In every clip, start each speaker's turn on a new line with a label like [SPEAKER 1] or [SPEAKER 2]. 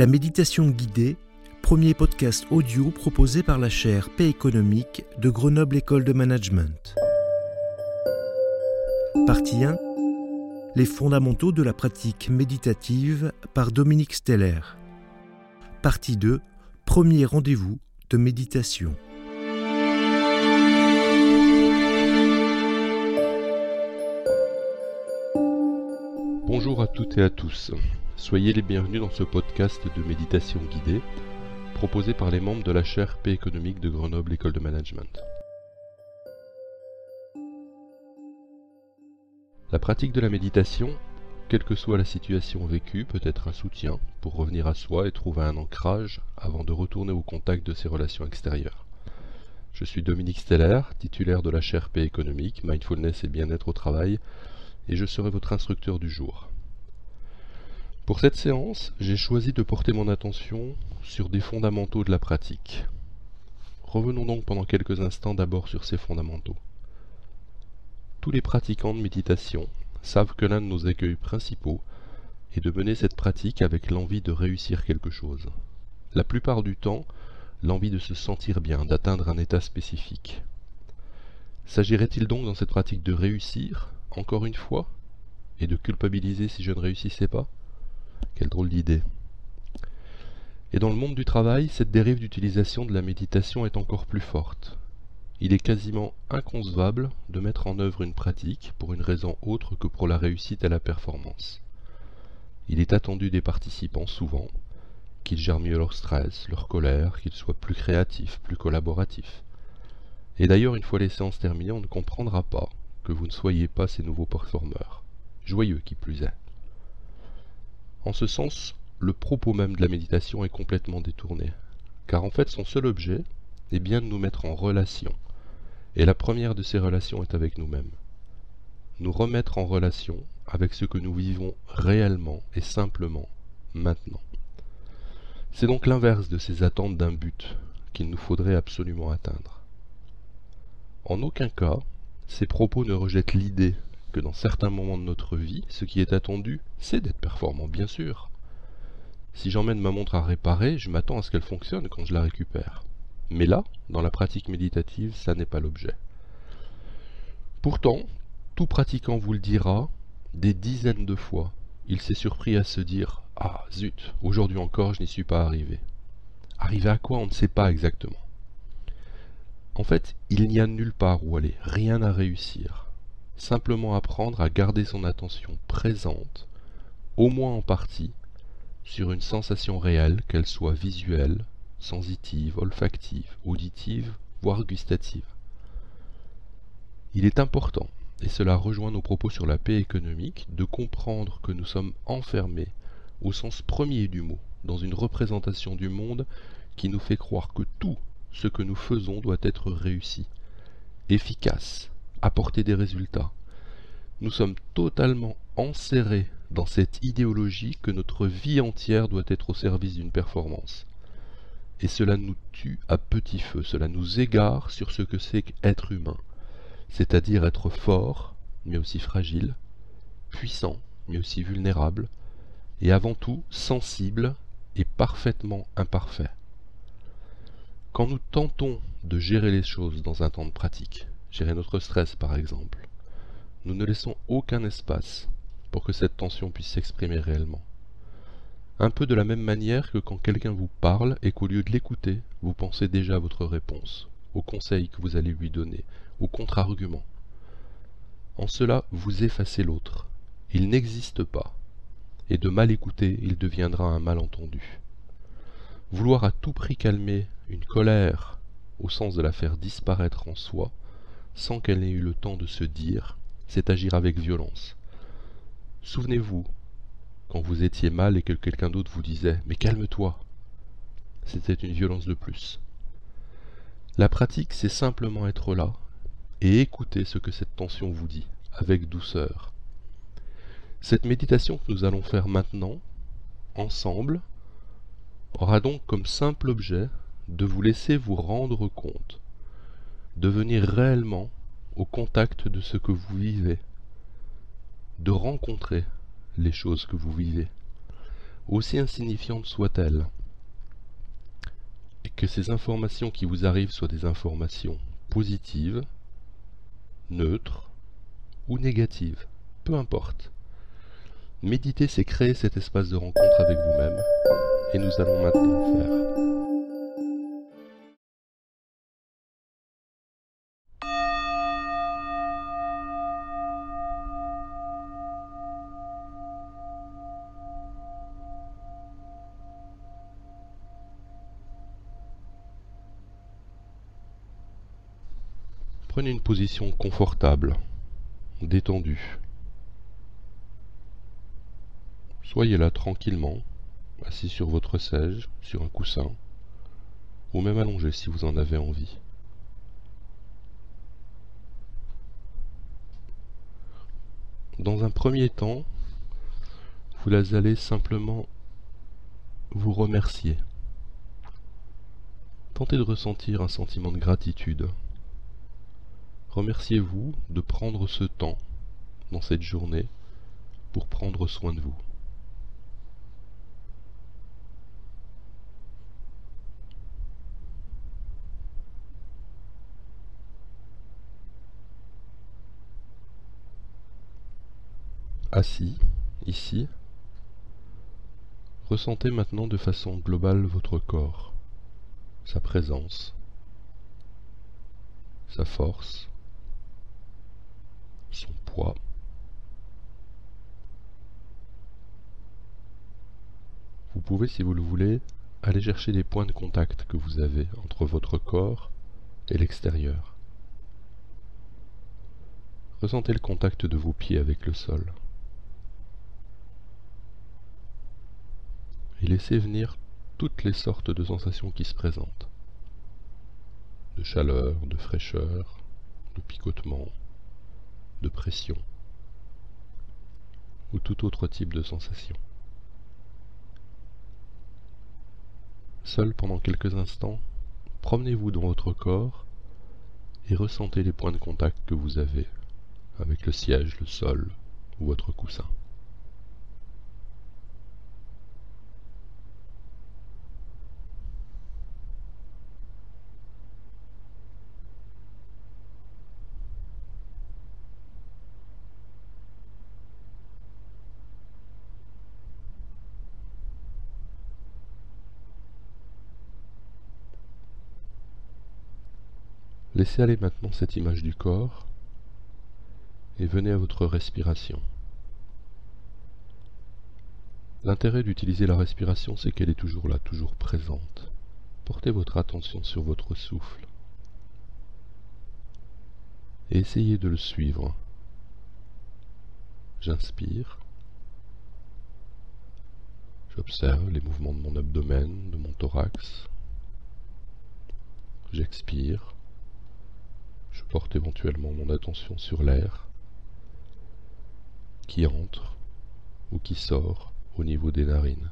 [SPEAKER 1] La méditation guidée, premier podcast audio proposé par la chaire Paix économique de Grenoble École de Management. Partie 1 Les fondamentaux de la pratique méditative par Dominique Steller. Partie 2 Premier rendez-vous de méditation.
[SPEAKER 2] Bonjour à toutes et à tous. Soyez les bienvenus dans ce podcast de méditation guidée proposé par les membres de la chaire Paix économique de Grenoble École de Management. La pratique de la méditation, quelle que soit la situation vécue, peut être un soutien pour revenir à soi et trouver un ancrage avant de retourner au contact de ses relations extérieures. Je suis Dominique Steller, titulaire de la chaire Paix économique, Mindfulness et bien-être au travail, et je serai votre instructeur du jour. Pour cette séance, j'ai choisi de porter mon attention sur des fondamentaux de la pratique. Revenons donc pendant quelques instants d'abord sur ces fondamentaux. Tous les pratiquants de méditation savent que l'un de nos accueils principaux est de mener cette pratique avec l'envie de réussir quelque chose. La plupart du temps, l'envie de se sentir bien, d'atteindre un état spécifique. S'agirait-il donc dans cette pratique de réussir, encore une fois, et de culpabiliser si je ne réussissais pas? Quelle drôle d'idée. Et dans le monde du travail, cette dérive d'utilisation de la méditation est encore plus forte. Il est quasiment inconcevable de mettre en œuvre une pratique pour une raison autre que pour la réussite à la performance. Il est attendu des participants souvent qu'ils gèrent mieux leur stress, leur colère, qu'ils soient plus créatifs, plus collaboratifs. Et d'ailleurs, une fois les séances terminées, on ne comprendra pas que vous ne soyez pas ces nouveaux performeurs, joyeux qui plus est. En ce sens, le propos même de la méditation est complètement détourné, car en fait son seul objet est bien de nous mettre en relation, et la première de ces relations est avec nous-mêmes. Nous remettre en relation avec ce que nous vivons réellement et simplement maintenant. C'est donc l'inverse de ces attentes d'un but qu'il nous faudrait absolument atteindre. En aucun cas, ces propos ne rejettent l'idée que dans certains moments de notre vie, ce qui est attendu, c'est d'être performant, bien sûr. Si j'emmène ma montre à réparer, je m'attends à ce qu'elle fonctionne quand je la récupère. Mais là, dans la pratique méditative, ça n'est pas l'objet. Pourtant, tout pratiquant vous le dira, des dizaines de fois, il s'est surpris à se dire Ah zut, aujourd'hui encore je n'y suis pas arrivé. Arrivé à quoi on ne sait pas exactement. En fait, il n'y a nulle part où aller, rien à réussir simplement apprendre à garder son attention présente, au moins en partie, sur une sensation réelle, qu'elle soit visuelle, sensitive, olfactive, auditive, voire gustative. Il est important, et cela rejoint nos propos sur la paix économique, de comprendre que nous sommes enfermés, au sens premier du mot, dans une représentation du monde qui nous fait croire que tout ce que nous faisons doit être réussi, efficace, apporter des résultats. Nous sommes totalement enserrés dans cette idéologie que notre vie entière doit être au service d'une performance. Et cela nous tue à petit feu, cela nous égare sur ce que c'est qu'être humain, c'est-à-dire être fort, mais aussi fragile, puissant, mais aussi vulnérable, et avant tout sensible et parfaitement imparfait. Quand nous tentons de gérer les choses dans un temps de pratique, gérer notre stress par exemple. Nous ne laissons aucun espace pour que cette tension puisse s'exprimer réellement. Un peu de la même manière que quand quelqu'un vous parle et qu'au lieu de l'écouter, vous pensez déjà à votre réponse, au conseil que vous allez lui donner, au contre-argument. En cela, vous effacez l'autre. Il n'existe pas. Et de mal écouter, il deviendra un malentendu. Vouloir à tout prix calmer une colère, au sens de la faire disparaître en soi, sans qu'elle n'ait eu le temps de se dire, c'est agir avec violence. Souvenez-vous, quand vous étiez mal et que quelqu'un d'autre vous disait Mais calme-toi c'était une violence de plus. La pratique, c'est simplement être là et écouter ce que cette tension vous dit, avec douceur. Cette méditation que nous allons faire maintenant, ensemble, aura donc comme simple objet de vous laisser vous rendre compte devenir réellement au contact de ce que vous vivez, de rencontrer les choses que vous vivez, aussi insignifiantes soient-elles, et que ces informations qui vous arrivent soient des informations positives, neutres ou négatives, peu importe. Méditer, c'est créer cet espace de rencontre avec vous-même, et nous allons maintenant le faire. Prenez une position confortable, détendue. Soyez là tranquillement, assis sur votre siège, sur un coussin, ou même allongé si vous en avez envie. Dans un premier temps, vous allez simplement vous remercier. Tentez de ressentir un sentiment de gratitude Remerciez-vous de prendre ce temps dans cette journée pour prendre soin de vous. Assis, ici, ressentez maintenant de façon globale votre corps, sa présence, sa force, son poids. Vous pouvez, si vous le voulez, aller chercher les points de contact que vous avez entre votre corps et l'extérieur. Ressentez le contact de vos pieds avec le sol. Et laissez venir toutes les sortes de sensations qui se présentent. De chaleur, de fraîcheur, de picotement, de pression ou tout autre type de sensation. Seul pendant quelques instants, promenez-vous dans votre corps et ressentez les points de contact que vous avez avec le siège, le sol ou votre coussin. Laissez aller maintenant cette image du corps et venez à votre respiration. L'intérêt d'utiliser la respiration, c'est qu'elle est toujours là, toujours présente. Portez votre attention sur votre souffle et essayez de le suivre. J'inspire. J'observe les mouvements de mon abdomen, de mon thorax. J'expire. Porte éventuellement mon attention sur l'air qui entre ou qui sort au niveau des narines.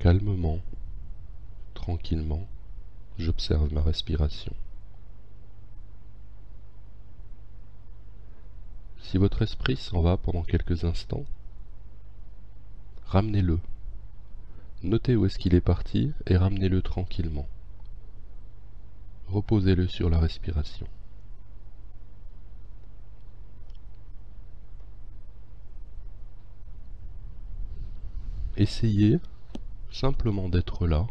[SPEAKER 2] Calmement, tranquillement, J'observe ma respiration. Si votre esprit s'en va pendant quelques instants, ramenez-le. Notez où est-ce qu'il est parti et ramenez-le tranquillement. Reposez-le sur la respiration. Essayez simplement d'être là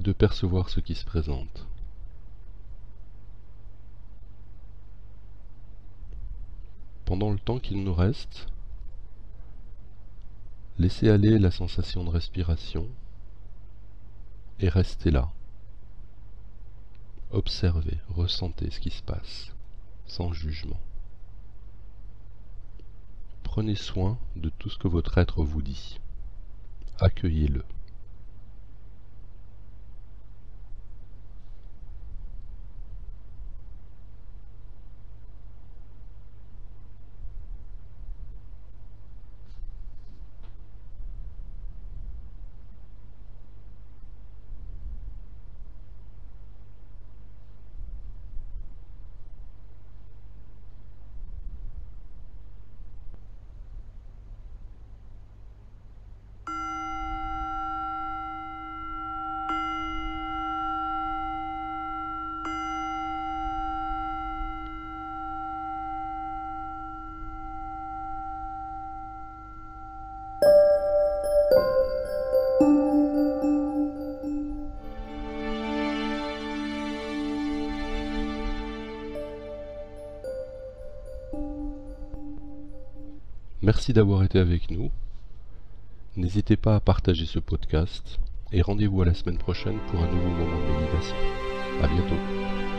[SPEAKER 2] de percevoir ce qui se présente. Pendant le temps qu'il nous reste, laissez aller la sensation de respiration et restez là. Observez, ressentez ce qui se passe, sans jugement. Prenez soin de tout ce que votre être vous dit. Accueillez-le. Merci d'avoir été avec nous. N'hésitez pas à partager ce podcast et rendez-vous à la semaine prochaine pour un nouveau moment de méditation. A bientôt